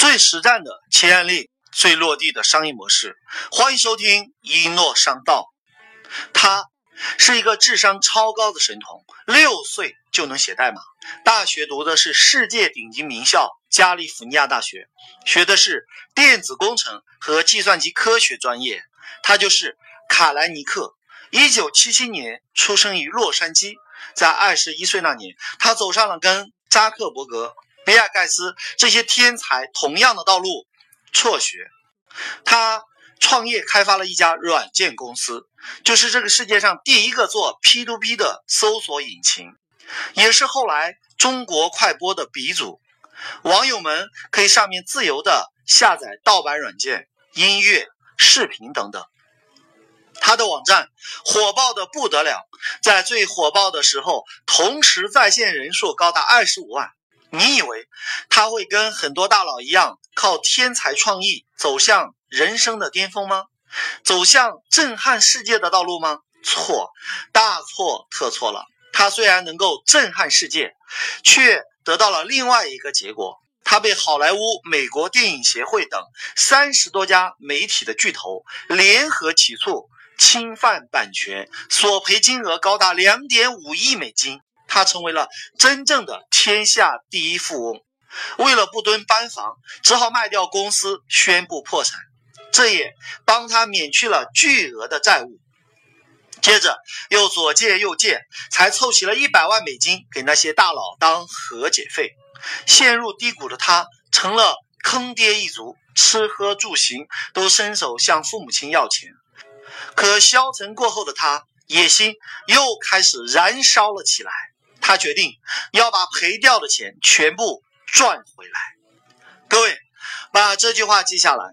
最实战的企业案例，最落地的商业模式。欢迎收听一诺商道。他是一个智商超高的神童，六岁就能写代码，大学读的是世界顶级名校加利福尼亚大学，学的是电子工程和计算机科学专业。他就是卡莱尼克。一九七七年出生于洛杉矶，在二十一岁那年，他走上了跟扎克伯格、比尔盖茨这些天才同样的道路，辍学。他创业开发了一家软件公司，就是这个世界上第一个做 P2P 的搜索引擎，也是后来中国快播的鼻祖。网友们可以上面自由的下载盗版软件、音乐、视频等等。他的网站火爆的不得了，在最火爆的时候，同时在线人数高达二十五万。你以为他会跟很多大佬一样，靠天才创意走向人生的巅峰吗？走向震撼世界的道路吗？错，大错特错了。他虽然能够震撼世界，却得到了另外一个结果。他被好莱坞、美国电影协会等三十多家媒体的巨头联合起诉。侵犯版权，索赔金额高达两点五亿美金，他成为了真正的天下第一富翁。为了不蹲班房，只好卖掉公司，宣布破产。这也帮他免去了巨额的债务。接着又左借右借，才凑齐了一百万美金给那些大佬当和解费。陷入低谷的他，成了坑爹一族，吃喝住行都伸手向父母亲要钱。可消沉过后的他，野心又开始燃烧了起来。他决定要把赔掉的钱全部赚回来。各位，把这句话记下来：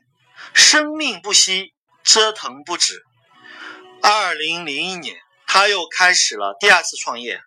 生命不息，折腾不止。二零零一年，他又开始了第二次创业。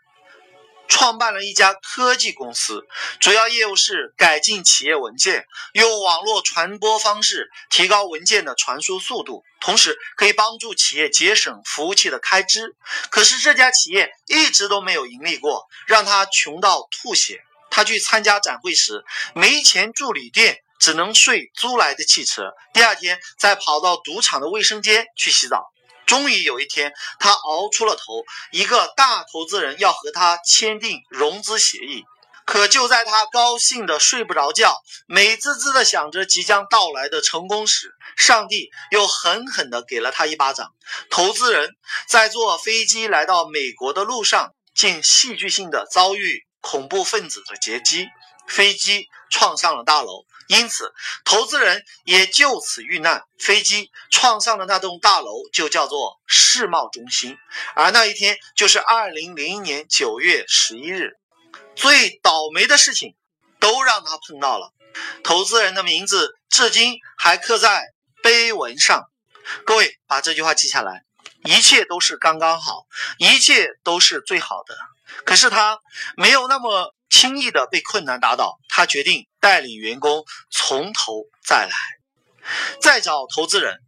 创办了一家科技公司，主要业务是改进企业文件，用网络传播方式提高文件的传输速度，同时可以帮助企业节省服务器的开支。可是这家企业一直都没有盈利过，让他穷到吐血。他去参加展会时，没钱住旅店，只能睡租来的汽车。第二天再跑到赌场的卫生间去洗澡。终于有一天，他熬出了头，一个大投资人要和他签订融资协议。可就在他高兴的睡不着觉，美滋滋的想着即将到来的成功时，上帝又狠狠的给了他一巴掌。投资人在坐飞机来到美国的路上，竟戏剧性的遭遇恐怖分子的劫机，飞机撞上了大楼。因此，投资人也就此遇难。飞机撞上的那栋大楼就叫做世贸中心，而那一天就是二零零一年九月十一日。最倒霉的事情都让他碰到了，投资人的名字至今还刻在碑文上。各位把这句话记下来：一切都是刚刚好，一切都是最好的。可是他没有那么。轻易的被困难打倒，他决定带领员工从头再来，再找投资人。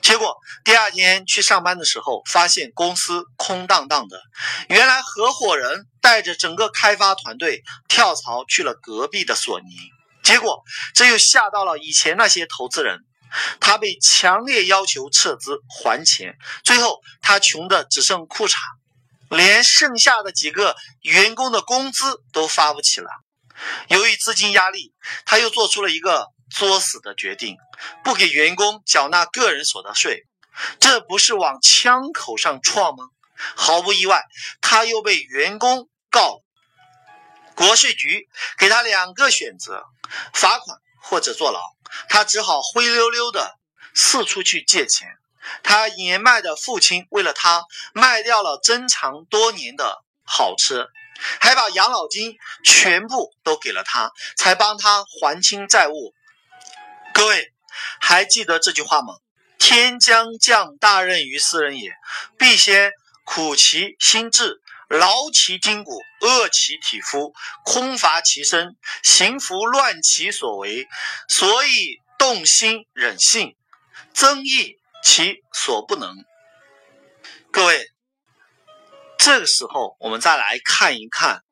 结果第二天去上班的时候，发现公司空荡荡的。原来合伙人带着整个开发团队跳槽去了隔壁的索尼。结果这又吓到了以前那些投资人，他被强烈要求撤资还钱。最后他穷的只剩裤衩。连剩下的几个员工的工资都发不起了。由于资金压力，他又做出了一个作死的决定：不给员工缴纳个人所得税。这不是往枪口上撞吗？毫不意外，他又被员工告。国税局给他两个选择：罚款或者坐牢。他只好灰溜溜的四处去借钱。他年迈的父亲为了他卖掉了珍藏多年的好车，还把养老金全部都给了他，才帮他还清债务。各位还记得这句话吗？天将降大任于斯人也，必先苦其心志，劳其筋骨，饿其体肤，空乏其身，行拂乱其所为，所以动心忍性，增益。其所不能。各位，这个时候我们再来看一看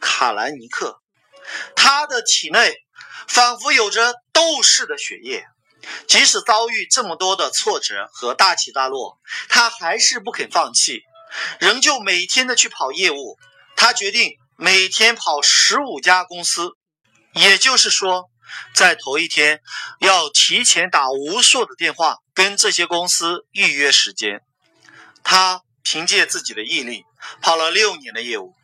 卡兰尼克，他的体内仿佛有着斗士的血液。即使遭遇这么多的挫折和大起大落，他还是不肯放弃，仍旧每天的去跑业务。他决定每天跑十五家公司，也就是说，在头一天要提前打无数的电话跟这些公司预约时间。他凭借自己的毅力跑了六年的业务，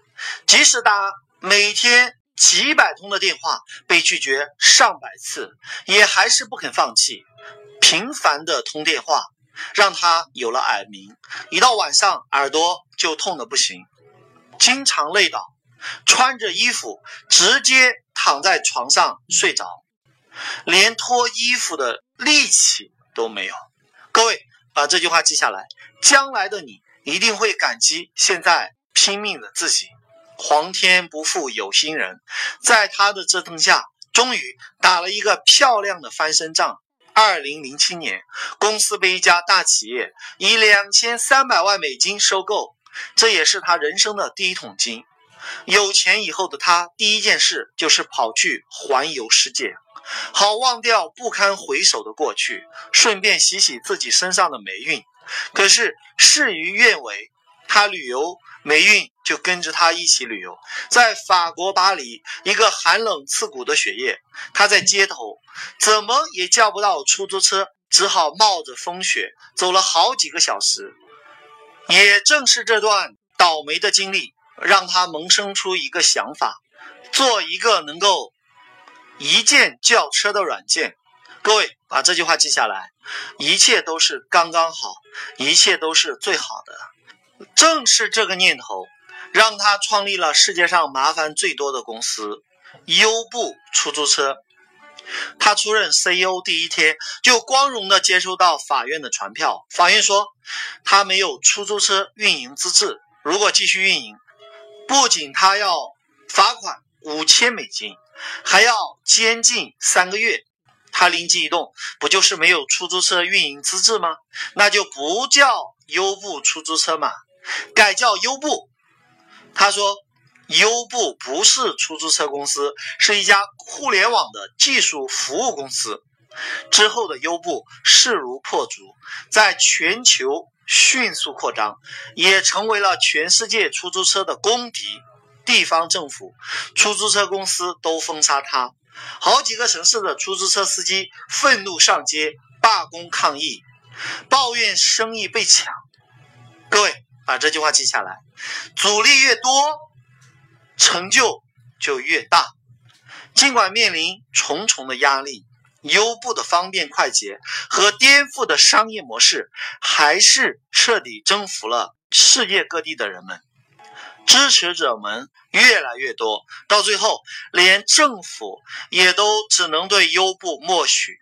即使打每天。几百通的电话被拒绝上百次，也还是不肯放弃。频繁的通电话让他有了耳鸣，一到晚上耳朵就痛得不行，经常累倒，穿着衣服直接躺在床上睡着，连脱衣服的力气都没有。各位把这句话记下来，将来的你一定会感激现在拼命的自己。皇天不负有心人，在他的折腾下，终于打了一个漂亮的翻身仗。二零零七年，公司被一家大企业以两千三百万美金收购，这也是他人生的第一桶金。有钱以后的他，第一件事就是跑去环游世界，好忘掉不堪回首的过去，顺便洗洗自己身上的霉运。可是事与愿违，他旅游。霉运就跟着他一起旅游，在法国巴黎，一个寒冷刺骨的雪夜，他在街头怎么也叫不到出租车，只好冒着风雪走了好几个小时。也正是这段倒霉的经历，让他萌生出一个想法：做一个能够一键叫车的软件。各位把这句话记下来，一切都是刚刚好，一切都是最好的。正是这个念头，让他创立了世界上麻烦最多的公司——优步出租车。他出任 CEO 第一天，就光荣地接收到法院的传票。法院说，他没有出租车运营资质，如果继续运营，不仅他要罚款五千美金，还要监禁三个月。他灵机一动，不就是没有出租车运营资质吗？那就不叫。优步出租车嘛，改叫优步。他说，优步不是出租车公司，是一家互联网的技术服务公司。之后的优步势如破竹，在全球迅速扩张，也成为了全世界出租车的公敌。地方政府、出租车公司都封杀他，好几个城市的出租车司机愤怒上街罢工抗议。抱怨生意被抢，各位把这句话记下来：阻力越多，成就就越大。尽管面临重重的压力，优步的方便快捷和颠覆的商业模式，还是彻底征服了世界各地的人们。支持者们越来越多，到最后连政府也都只能对优步默许。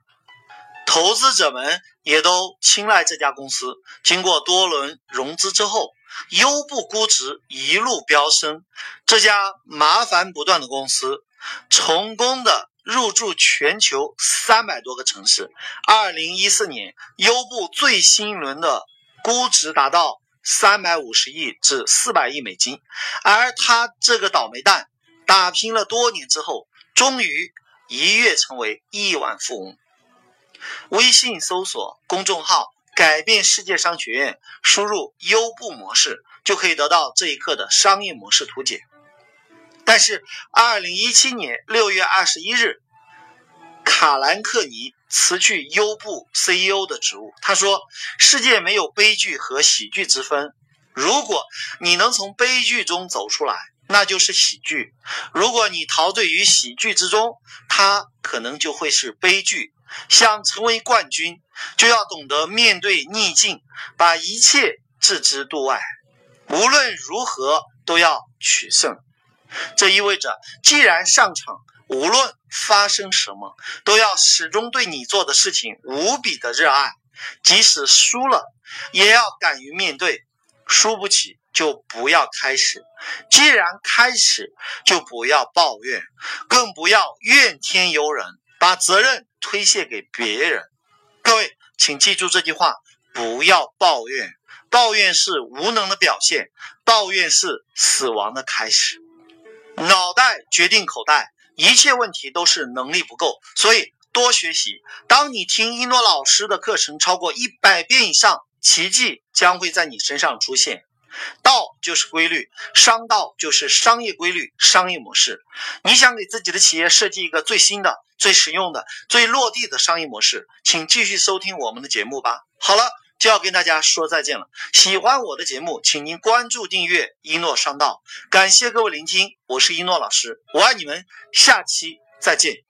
投资者们也都青睐这家公司。经过多轮融资之后，优步估值一路飙升。这家麻烦不断的公司，成功的入驻全球三百多个城市。二零一四年，优步最新一轮的估值达到三百五十亿至四百亿美金。而他这个倒霉蛋，打拼了多年之后，终于一跃成为亿万富翁。微信搜索公众号“改变世界商学院”，输入“优步模式”就可以得到这一课的商业模式图解。但是，二零一七年六月二十一日，卡兰克尼辞去优步 CEO 的职务。他说：“世界没有悲剧和喜剧之分，如果你能从悲剧中走出来，那就是喜剧；如果你陶醉于喜剧之中，它可能就会是悲剧。”想成为冠军，就要懂得面对逆境，把一切置之度外。无论如何都要取胜。这意味着，既然上场，无论发生什么，都要始终对你做的事情无比的热爱。即使输了，也要敢于面对。输不起就不要开始。既然开始，就不要抱怨，更不要怨天尤人，把责任。推卸给别人，各位，请记住这句话：不要抱怨，抱怨是无能的表现，抱怨是死亡的开始。脑袋决定口袋，一切问题都是能力不够，所以多学习。当你听一诺老师的课程超过一百遍以上，奇迹将会在你身上出现。道就是规律，商道就是商业规律、商业模式。你想给自己的企业设计一个最新的、最实用的、最落地的商业模式，请继续收听我们的节目吧。好了，就要跟大家说再见了。喜欢我的节目，请您关注订阅一诺商道。感谢各位聆听，我是一诺老师，我爱你们，下期再见。